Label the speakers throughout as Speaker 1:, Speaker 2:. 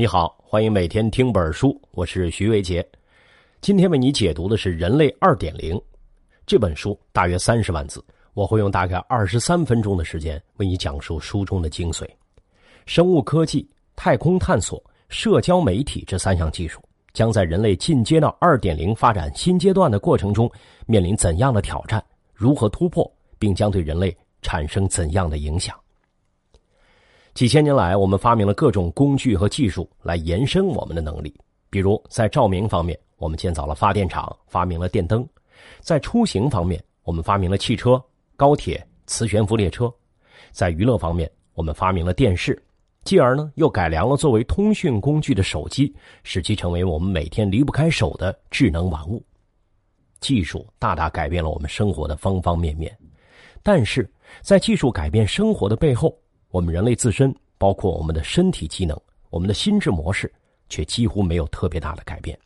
Speaker 1: 你好，欢迎每天听本书，我是徐伟杰。今天为你解读的是《人类二点零》这本书，大约三十万字，我会用大概二十三分钟的时间为你讲述书中的精髓。生物科技、太空探索、社交媒体这三项技术，将在人类进阶到二点零发展新阶段的过程中面临怎样的挑战？如何突破，并将对人类产生怎样的影响？几千年来，我们发明了各种工具和技术来延伸我们的能力。比如，在照明方面，我们建造了发电厂，发明了电灯；在出行方面，我们发明了汽车、高铁、磁悬浮列车；在娱乐方面，我们发明了电视，继而呢，又改良了作为通讯工具的手机，使其成为我们每天离不开手的智能玩物。技术大大改变了我们生活的方方面面，但是在技术改变生活的背后，我们人类自身，包括我们的身体机能、我们的心智模式，却几乎没有特别大的改变。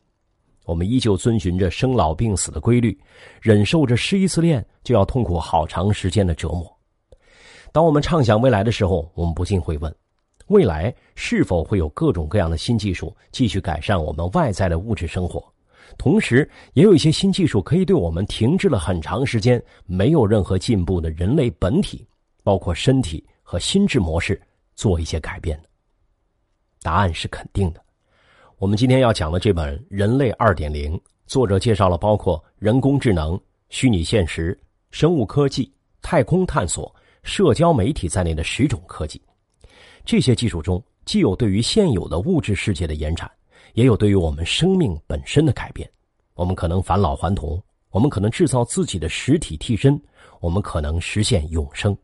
Speaker 1: 我们依旧遵循着生老病死的规律，忍受着失一次恋就要痛苦好长时间的折磨。当我们畅想未来的时候，我们不禁会问：未来是否会有各种各样的新技术继续改善我们外在的物质生活？同时，也有一些新技术可以对我们停滞了很长时间、没有任何进步的人类本体，包括身体。和心智模式做一些改变的答案是肯定的。我们今天要讲的这本《人类二点零》，作者介绍了包括人工智能、虚拟现实、生物科技、太空探索、社交媒体在内的十种科技。这些技术中，既有对于现有的物质世界的延展，也有对于我们生命本身的改变。我们可能返老还童，我们可能制造自己的实体替身，我们可能实现永生。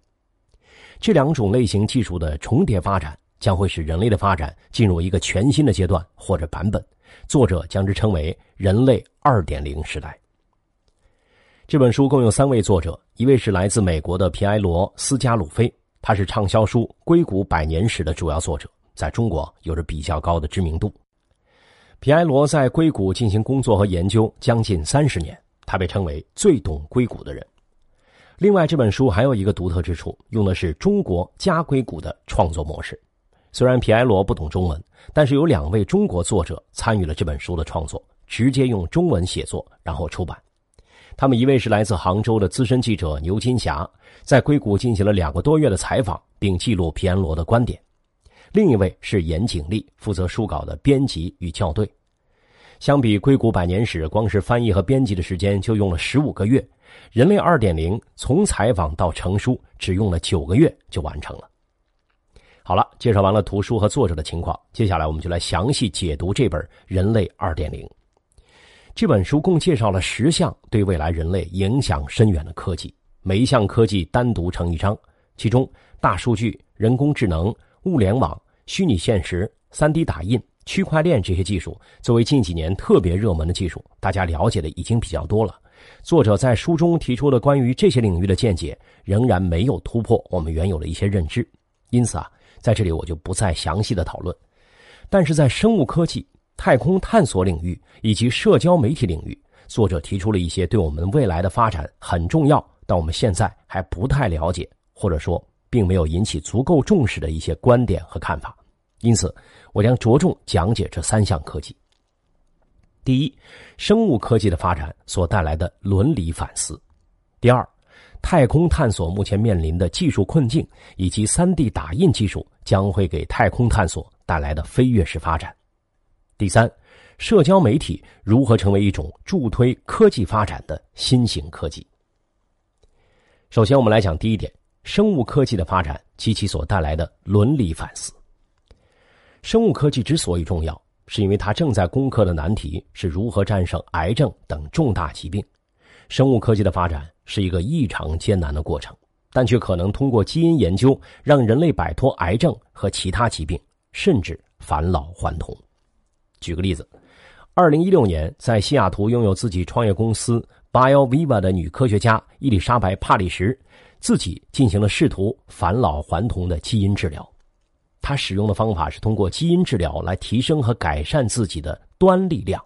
Speaker 1: 这两种类型技术的重叠发展，将会使人类的发展进入一个全新的阶段或者版本。作者将之称为“人类二点零时代”。这本书共有三位作者，一位是来自美国的皮埃罗·斯加鲁菲，他是畅销书《硅谷百年史》的主要作者，在中国有着比较高的知名度。皮埃罗在硅谷进行工作和研究将近三十年，他被称为最懂硅谷的人。另外，这本书还有一个独特之处，用的是中国加硅谷的创作模式。虽然皮埃罗不懂中文，但是有两位中国作者参与了这本书的创作，直接用中文写作，然后出版。他们一位是来自杭州的资深记者牛金霞，在硅谷进行了两个多月的采访，并记录皮埃罗的观点；另一位是严景丽，负责书稿的编辑与校对。相比《硅谷百年史》，光是翻译和编辑的时间就用了十五个月。人类二点零从采访到成书只用了九个月就完成了。好了，介绍完了图书和作者的情况，接下来我们就来详细解读这本《人类二点零》。这本书共介绍了十项对未来人类影响深远的科技，每一项科技单独成一章。其中，大数据、人工智能、物联网、虚拟现实、三 D 打印、区块链这些技术，作为近几年特别热门的技术，大家了解的已经比较多了。作者在书中提出的关于这些领域的见解，仍然没有突破我们原有的一些认知，因此啊，在这里我就不再详细的讨论。但是在生物科技、太空探索领域以及社交媒体领域，作者提出了一些对我们未来的发展很重要，但我们现在还不太了解，或者说并没有引起足够重视的一些观点和看法。因此，我将着重讲解这三项科技。第一，生物科技的发展所带来的伦理反思；第二，太空探索目前面临的技术困境，以及三 D 打印技术将会给太空探索带来的飞跃式发展；第三，社交媒体如何成为一种助推科技发展的新型科技。首先，我们来讲第一点：生物科技的发展及其所带来的伦理反思。生物科技之所以重要。是因为他正在攻克的难题是如何战胜癌症等重大疾病。生物科技的发展是一个异常艰难的过程，但却可能通过基因研究让人类摆脱癌症和其他疾病，甚至返老还童。举个例子，二零一六年在西雅图拥有自己创业公司 BioViva 的女科学家伊丽莎白·帕里什，自己进行了试图返老还童的基因治疗。他使用的方法是通过基因治疗来提升和改善自己的端粒量。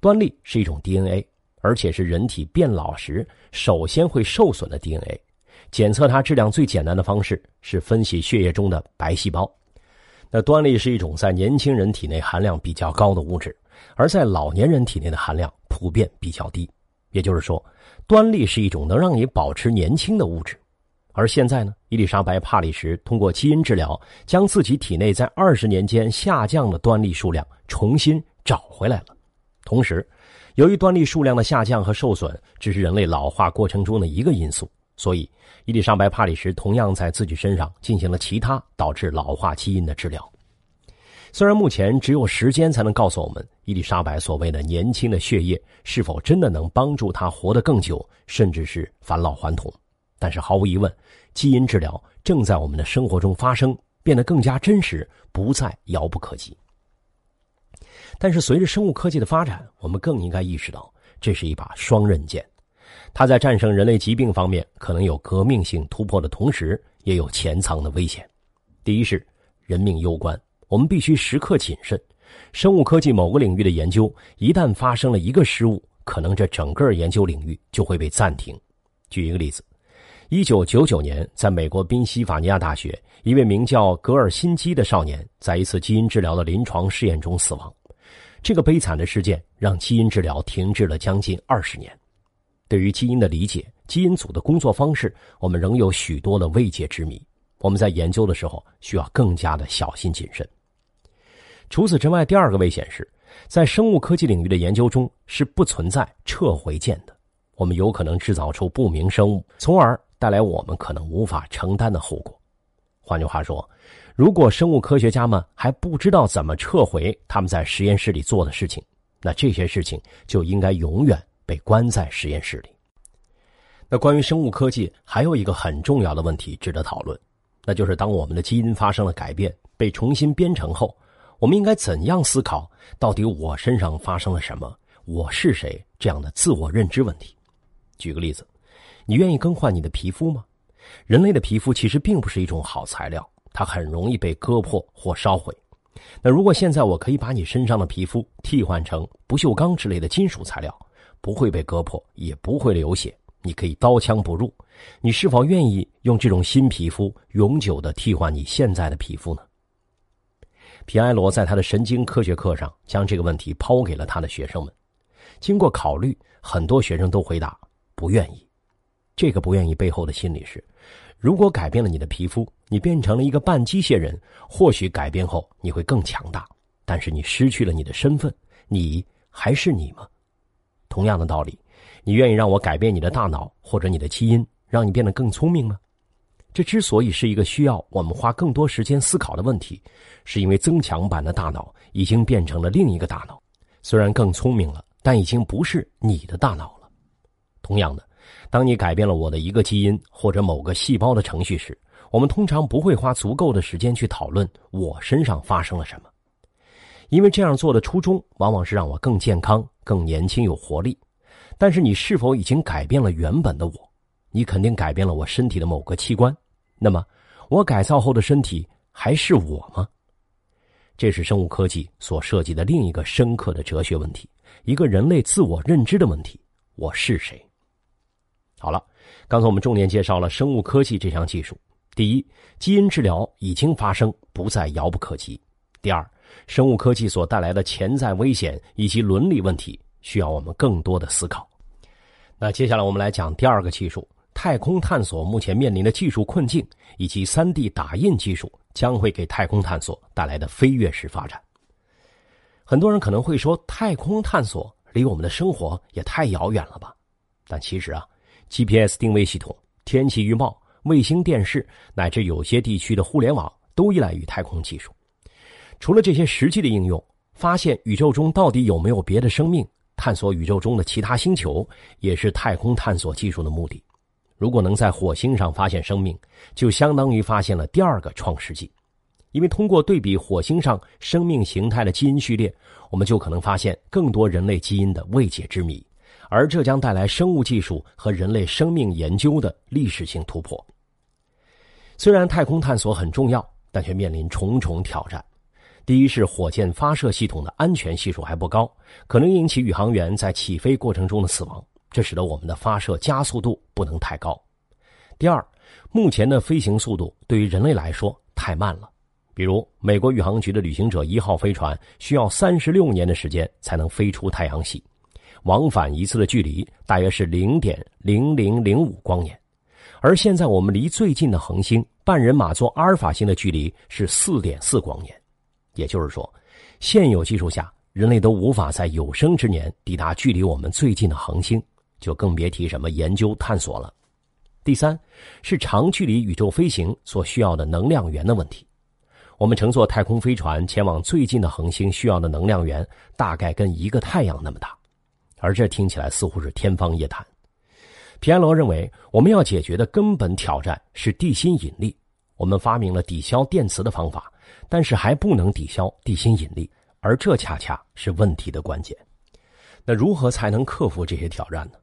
Speaker 1: 端粒是一种 DNA，而且是人体变老时首先会受损的 DNA。检测它质量最简单的方式是分析血液中的白细胞。那端粒是一种在年轻人体内含量比较高的物质，而在老年人体内的含量普遍比较低。也就是说，端粒是一种能让你保持年轻的物质。而现在呢，伊丽莎白·帕里什通过基因治疗，将自己体内在二十年间下降的端粒数量重新找回来了。同时，由于端粒数量的下降和受损只是人类老化过程中的一个因素，所以伊丽莎白·帕里什同样在自己身上进行了其他导致老化基因的治疗。虽然目前只有时间才能告诉我们伊丽莎白所谓的年轻的血液是否真的能帮助她活得更久，甚至是返老还童。但是毫无疑问，基因治疗正在我们的生活中发生，变得更加真实，不再遥不可及。但是随着生物科技的发展，我们更应该意识到，这是一把双刃剑，它在战胜人类疾病方面可能有革命性突破的同时，也有潜藏的危险。第一是人命攸关，我们必须时刻谨慎。生物科技某个领域的研究一旦发生了一个失误，可能这整个研究领域就会被暂停。举一个例子。一九九九年，在美国宾夕法尼亚大学，一位名叫格尔辛基的少年在一次基因治疗的临床试验中死亡。这个悲惨的事件让基因治疗停滞了将近二十年。对于基因的理解，基因组的工作方式，我们仍有许多的未解之谜。我们在研究的时候需要更加的小心谨慎。除此之外，第二个危险是，在生物科技领域的研究中是不存在撤回键的。我们有可能制造出不明生物，从而。带来我们可能无法承担的后果。换句话说，如果生物科学家们还不知道怎么撤回他们在实验室里做的事情，那这些事情就应该永远被关在实验室里。那关于生物科技，还有一个很重要的问题值得讨论，那就是当我们的基因发生了改变，被重新编程后，我们应该怎样思考到底我身上发生了什么，我是谁这样的自我认知问题。举个例子。你愿意更换你的皮肤吗？人类的皮肤其实并不是一种好材料，它很容易被割破或烧毁。那如果现在我可以把你身上的皮肤替换成不锈钢之类的金属材料，不会被割破，也不会流血，你可以刀枪不入，你是否愿意用这种新皮肤永久的替换你现在的皮肤呢？皮埃罗在他的神经科学课上将这个问题抛给了他的学生们，经过考虑，很多学生都回答不愿意。这个不愿意背后的心理是：如果改变了你的皮肤，你变成了一个半机械人，或许改变后你会更强大，但是你失去了你的身份，你还是你吗？同样的道理，你愿意让我改变你的大脑或者你的基因，让你变得更聪明吗？这之所以是一个需要我们花更多时间思考的问题，是因为增强版的大脑已经变成了另一个大脑，虽然更聪明了，但已经不是你的大脑了。同样的。当你改变了我的一个基因或者某个细胞的程序时，我们通常不会花足够的时间去讨论我身上发生了什么，因为这样做的初衷往往是让我更健康、更年轻、有活力。但是你是否已经改变了原本的我？你肯定改变了我身体的某个器官，那么我改造后的身体还是我吗？这是生物科技所涉及的另一个深刻的哲学问题，一个人类自我认知的问题：我是谁？好了，刚才我们重点介绍了生物科技这项技术。第一，基因治疗已经发生，不再遥不可及。第二，生物科技所带来的潜在危险以及伦理问题，需要我们更多的思考。那接下来我们来讲第二个技术：太空探索目前面临的技术困境，以及三 D 打印技术将会给太空探索带来的飞跃式发展。很多人可能会说，太空探索离我们的生活也太遥远了吧？但其实啊。GPS 定位系统、天气预报、卫星电视，乃至有些地区的互联网，都依赖于太空技术。除了这些实际的应用，发现宇宙中到底有没有别的生命，探索宇宙中的其他星球，也是太空探索技术的目的。如果能在火星上发现生命，就相当于发现了第二个创世纪，因为通过对比火星上生命形态的基因序列，我们就可能发现更多人类基因的未解之谜。而这将带来生物技术和人类生命研究的历史性突破。虽然太空探索很重要，但却面临重重挑战。第一是火箭发射系统的安全系数还不高，可能引起宇航员在起飞过程中的死亡，这使得我们的发射加速度不能太高。第二，目前的飞行速度对于人类来说太慢了，比如，美国宇航局的旅行者一号飞船需要三十六年的时间才能飞出太阳系，往返一次的距离大约是零点零零零五光年。而现在我们离最近的恒星半人马座阿尔法星的距离是四点四光年，也就是说，现有技术下，人类都无法在有生之年抵达距离我们最近的恒星，就更别提什么研究探索了。第三，是长距离宇宙飞行所需要的能量源的问题。我们乘坐太空飞船前往最近的恒星需要的能量源大概跟一个太阳那么大，而这听起来似乎是天方夜谭。皮埃罗认为，我们要解决的根本挑战是地心引力。我们发明了抵消电磁的方法，但是还不能抵消地心引力，而这恰恰是问题的关键。那如何才能克服这些挑战呢？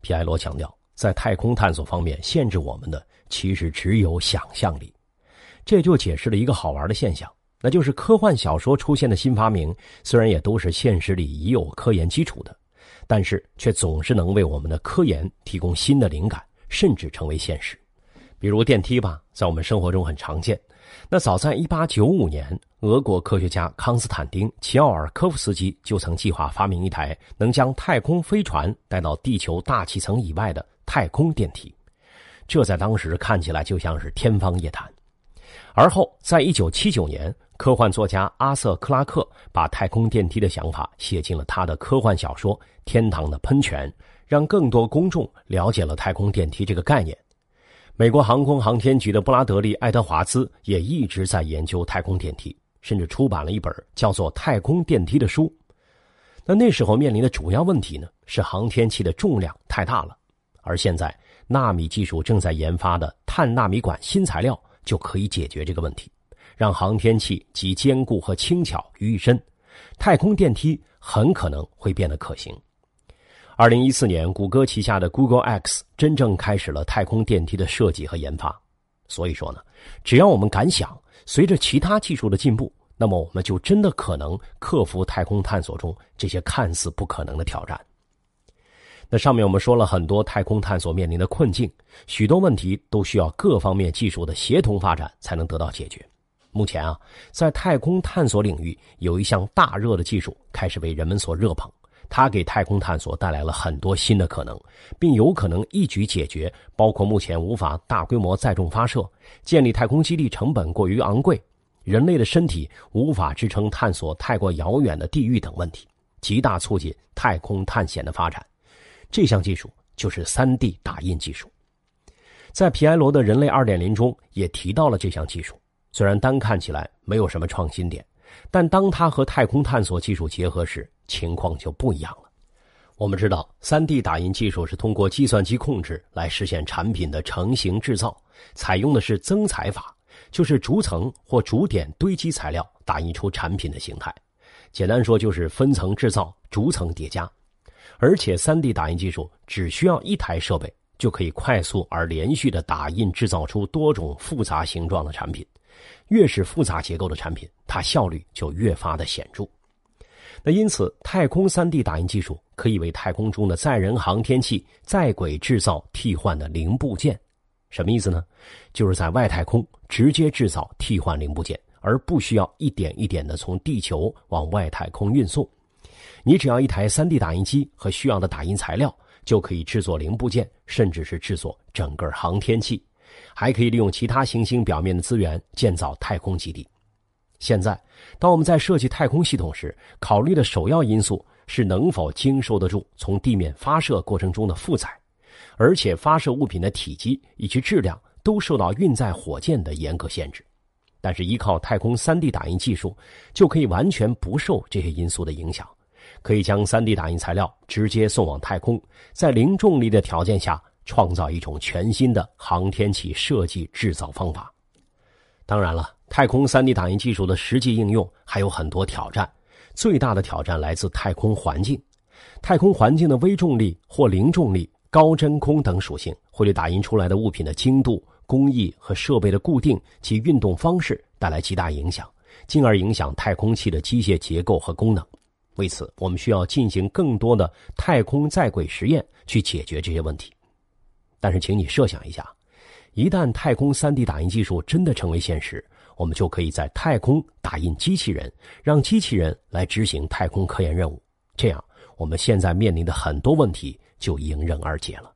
Speaker 1: 皮埃罗强调，在太空探索方面，限制我们的其实只有想象力。这就解释了一个好玩的现象，那就是科幻小说出现的新发明，虽然也都是现实里已有科研基础的，但是却总是能为我们的科研提供新的灵感，甚至成为现实。比如电梯吧，在我们生活中很常见。那早在1895年，俄国科学家康斯坦丁·齐奥尔科夫斯基就曾计划发明一台能将太空飞船带到地球大气层以外的太空电梯，这在当时看起来就像是天方夜谭。而后，在一九七九年，科幻作家阿瑟·克拉克把太空电梯的想法写进了他的科幻小说《天堂的喷泉》，让更多公众了解了太空电梯这个概念。美国航空航天局的布拉德利·爱德华兹也一直在研究太空电梯，甚至出版了一本叫做《太空电梯》的书。那那时候面临的主要问题呢，是航天器的重量太大了，而现在纳米技术正在研发的碳纳米管新材料。就可以解决这个问题，让航天器集坚固和轻巧于一身，太空电梯很可能会变得可行。二零一四年，谷歌旗下的 Google X 真正开始了太空电梯的设计和研发。所以说呢，只要我们敢想，随着其他技术的进步，那么我们就真的可能克服太空探索中这些看似不可能的挑战。那上面我们说了很多太空探索面临的困境，许多问题都需要各方面技术的协同发展才能得到解决。目前啊，在太空探索领域有一项大热的技术开始被人们所热捧，它给太空探索带来了很多新的可能，并有可能一举解决包括目前无法大规模载重发射、建立太空基地成本过于昂贵、人类的身体无法支撑探索太过遥远的地域等问题，极大促进太空探险的发展。这项技术就是三 D 打印技术，在皮埃罗的人类二点零中也提到了这项技术。虽然单看起来没有什么创新点，但当它和太空探索技术结合时，情况就不一样了。我们知道，三 D 打印技术是通过计算机控制来实现产品的成型制造，采用的是增材法，就是逐层或逐点堆积材料，打印出产品的形态。简单说，就是分层制造，逐层叠加。而且，3D 打印技术只需要一台设备，就可以快速而连续的打印制造出多种复杂形状的产品。越是复杂结构的产品，它效率就越发的显著。那因此，太空 3D 打印技术可以为太空中的载人航天器在轨制造替换的零部件。什么意思呢？就是在外太空直接制造替换零部件，而不需要一点一点的从地球往外太空运送。你只要一台 3D 打印机和需要的打印材料，就可以制作零部件，甚至是制作整个航天器，还可以利用其他行星表面的资源建造太空基地。现在，当我们在设计太空系统时，考虑的首要因素是能否经受得住从地面发射过程中的负载，而且发射物品的体积以及质量都受到运载火箭的严格限制。但是，依靠太空 3D 打印技术，就可以完全不受这些因素的影响。可以将 3D 打印材料直接送往太空，在零重力的条件下创造一种全新的航天器设计制造方法。当然了，太空 3D 打印技术的实际应用还有很多挑战，最大的挑战来自太空环境。太空环境的微重力或零重力、高真空等属性会对打印出来的物品的精度、工艺和设备的固定及运动方式带来极大影响，进而影响太空器的机械结构和功能。为此，我们需要进行更多的太空在轨实验去解决这些问题。但是，请你设想一下，一旦太空 3D 打印技术真的成为现实，我们就可以在太空打印机器人，让机器人来执行太空科研任务。这样，我们现在面临的很多问题就迎刃而解了。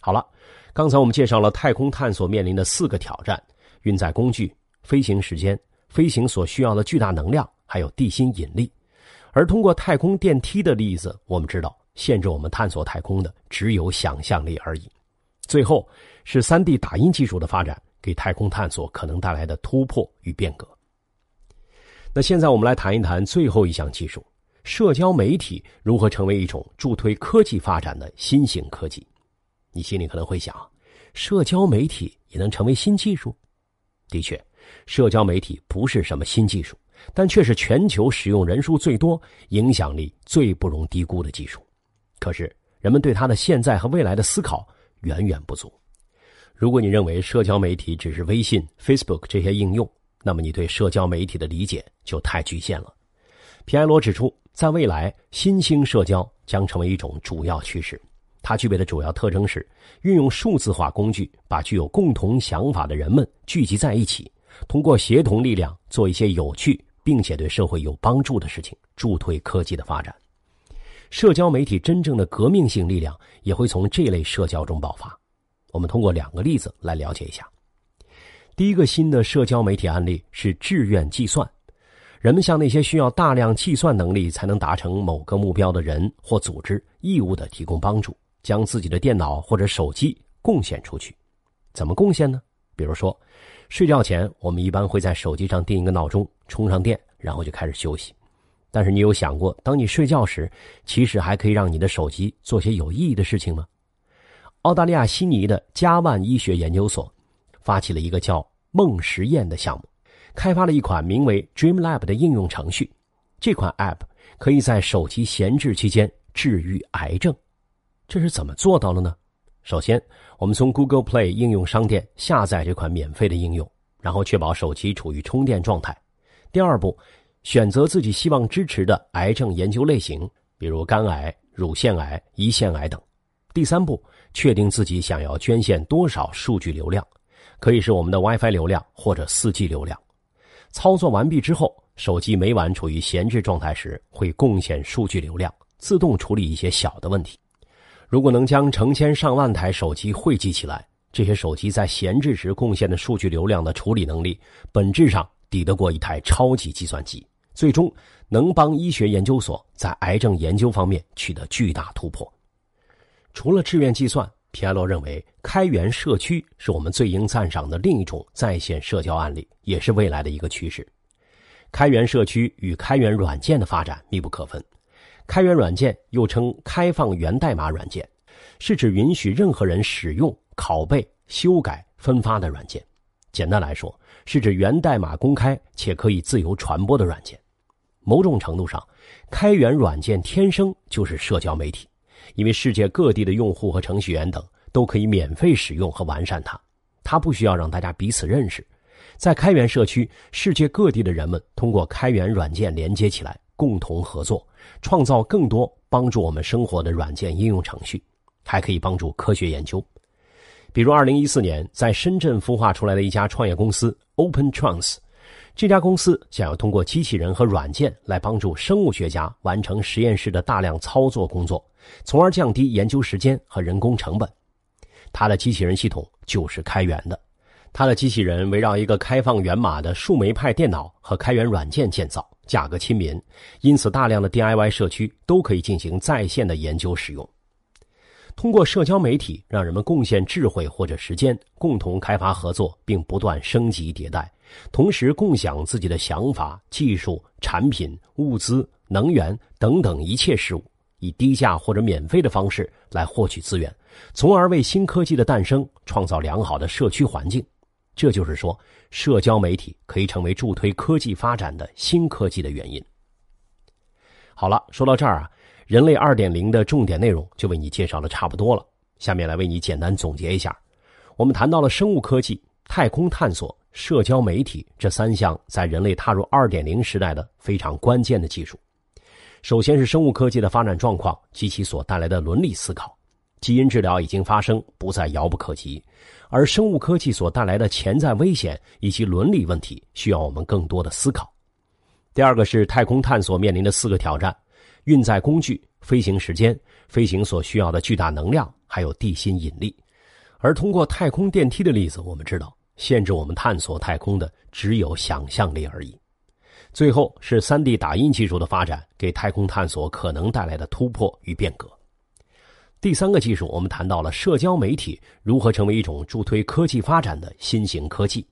Speaker 1: 好了，刚才我们介绍了太空探索面临的四个挑战：运载工具、飞行时间、飞行所需要的巨大能量，还有地心引力。而通过太空电梯的例子，我们知道，限制我们探索太空的只有想象力而已。最后是 3D 打印技术的发展，给太空探索可能带来的突破与变革。那现在我们来谈一谈最后一项技术：社交媒体如何成为一种助推科技发展的新型科技？你心里可能会想，社交媒体也能成为新技术？的确，社交媒体不是什么新技术，但却是全球使用人数最多、影响力最不容低估的技术。可是，人们对它的现在和未来的思考远远不足。如果你认为社交媒体只是微信、Facebook 这些应用，那么你对社交媒体的理解就太局限了。皮埃罗指出，在未来，新兴社交将成为一种主要趋势。它具备的主要特征是运用数字化工具，把具有共同想法的人们聚集在一起，通过协同力量做一些有趣并且对社会有帮助的事情，助推科技的发展。社交媒体真正的革命性力量也会从这类社交中爆发。我们通过两个例子来了解一下。第一个新的社交媒体案例是志愿计算，人们向那些需要大量计算能力才能达成某个目标的人或组织义务的提供帮助。将自己的电脑或者手机贡献出去，怎么贡献呢？比如说，睡觉前我们一般会在手机上定一个闹钟，充上电，然后就开始休息。但是你有想过，当你睡觉时，其实还可以让你的手机做些有意义的事情吗？澳大利亚悉尼的加万医学研究所发起了一个叫“梦实验”的项目，开发了一款名为 Dream Lab 的应用程序。这款 App 可以在手机闲置期间治愈癌症。这是怎么做到的呢？首先，我们从 Google Play 应用商店下载这款免费的应用，然后确保手机处于充电状态。第二步，选择自己希望支持的癌症研究类型，比如肝癌、乳腺癌、胰腺癌等。第三步，确定自己想要捐献多少数据流量，可以是我们的 WiFi 流量或者 4G 流量。操作完毕之后，手机每晚处于闲置状态时会贡献数据流量，自动处理一些小的问题。如果能将成千上万台手机汇集起来，这些手机在闲置时贡献的数据流量的处理能力，本质上抵得过一台超级计算机，最终能帮医学研究所在癌症研究方面取得巨大突破。除了志愿计算，皮埃洛认为开源社区是我们最应赞赏的另一种在线社交案例，也是未来的一个趋势。开源社区与开源软件的发展密不可分。开源软件又称开放源代码软件，是指允许任何人使用、拷贝、修改、分发的软件。简单来说，是指源代码公开且可以自由传播的软件。某种程度上，开源软件天生就是社交媒体，因为世界各地的用户和程序员等都可以免费使用和完善它。它不需要让大家彼此认识，在开源社区，世界各地的人们通过开源软件连接起来。共同合作，创造更多帮助我们生活的软件应用程序，还可以帮助科学研究。比如，二零一四年在深圳孵化出来的一家创业公司 Open Trans，这家公司想要通过机器人和软件来帮助生物学家完成实验室的大量操作工作，从而降低研究时间和人工成本。它的机器人系统就是开源的，它的机器人围绕一个开放源码的树莓派电脑和开源软件建造。价格亲民，因此大量的 DIY 社区都可以进行在线的研究使用。通过社交媒体，让人们贡献智慧或者时间，共同开发合作，并不断升级迭代，同时共享自己的想法、技术、产品、物资、能源等等一切事物，以低价或者免费的方式来获取资源，从而为新科技的诞生创造良好的社区环境。这就是说，社交媒体可以成为助推科技发展的新科技的原因。好了，说到这儿啊，人类二点零的重点内容就为你介绍的差不多了。下面来为你简单总结一下：我们谈到了生物科技、太空探索、社交媒体这三项在人类踏入二点零时代的非常关键的技术。首先是生物科技的发展状况及其所带来的伦理思考。基因治疗已经发生，不再遥不可及，而生物科技所带来的潜在危险以及伦理问题，需要我们更多的思考。第二个是太空探索面临的四个挑战：运载工具、飞行时间、飞行所需要的巨大能量，还有地心引力。而通过太空电梯的例子，我们知道，限制我们探索太空的只有想象力而已。最后是 3D 打印技术的发展，给太空探索可能带来的突破与变革。第三个技术，我们谈到了社交媒体如何成为一种助推科技发展的新型科技。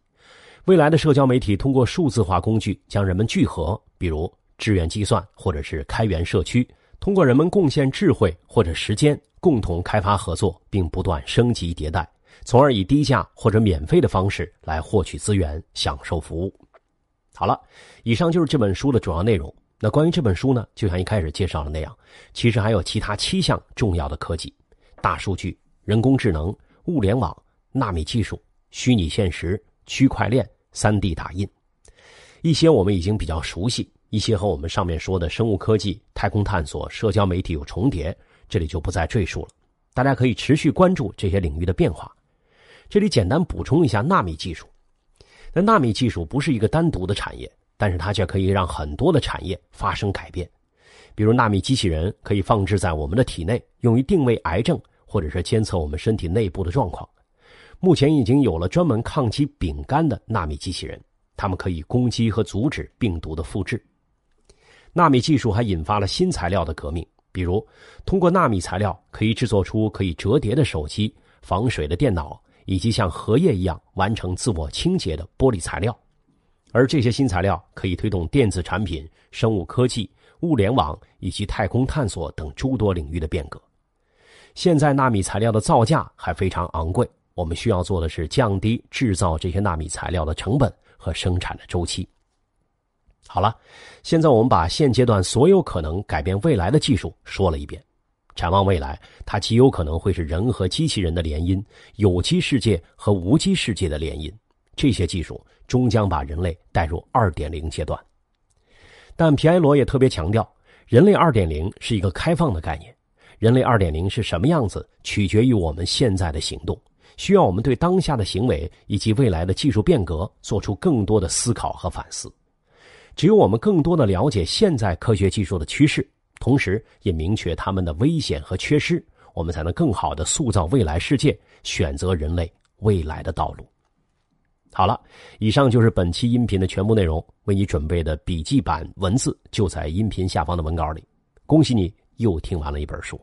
Speaker 1: 未来的社交媒体通过数字化工具将人们聚合，比如志愿计算或者是开源社区，通过人们贡献智慧或者时间，共同开发合作，并不断升级迭代，从而以低价或者免费的方式来获取资源，享受服务。好了，以上就是这本书的主要内容。那关于这本书呢，就像一开始介绍的那样，其实还有其他七项重要的科技：大数据、人工智能、物联网、纳米技术、虚拟现实、区块链、三 D 打印。一些我们已经比较熟悉，一些和我们上面说的生物科技、太空探索、社交媒体有重叠，这里就不再赘述了。大家可以持续关注这些领域的变化。这里简单补充一下纳米技术。那纳米技术不是一个单独的产业。但是它却可以让很多的产业发生改变，比如纳米机器人可以放置在我们的体内，用于定位癌症或者是监测我们身体内部的状况。目前已经有了专门抗击丙肝的纳米机器人，它们可以攻击和阻止病毒的复制。纳米技术还引发了新材料的革命，比如通过纳米材料可以制作出可以折叠的手机、防水的电脑，以及像荷叶一样完成自我清洁的玻璃材料。而这些新材料可以推动电子产品、生物科技、物联网以及太空探索等诸多领域的变革。现在纳米材料的造价还非常昂贵，我们需要做的是降低制造这些纳米材料的成本和生产的周期。好了，现在我们把现阶段所有可能改变未来的技术说了一遍。展望未来，它极有可能会是人和机器人的联姻，有机世界和无机世界的联姻。这些技术终将把人类带入二点零阶段，但皮埃罗也特别强调，人类二点零是一个开放的概念。人类二点零是什么样子，取决于我们现在的行动，需要我们对当下的行为以及未来的技术变革做出更多的思考和反思。只有我们更多的了解现在科学技术的趋势，同时也明确他们的危险和缺失，我们才能更好的塑造未来世界，选择人类未来的道路。好了，以上就是本期音频的全部内容。为你准备的笔记版文字就在音频下方的文稿里。恭喜你又听完了一本书。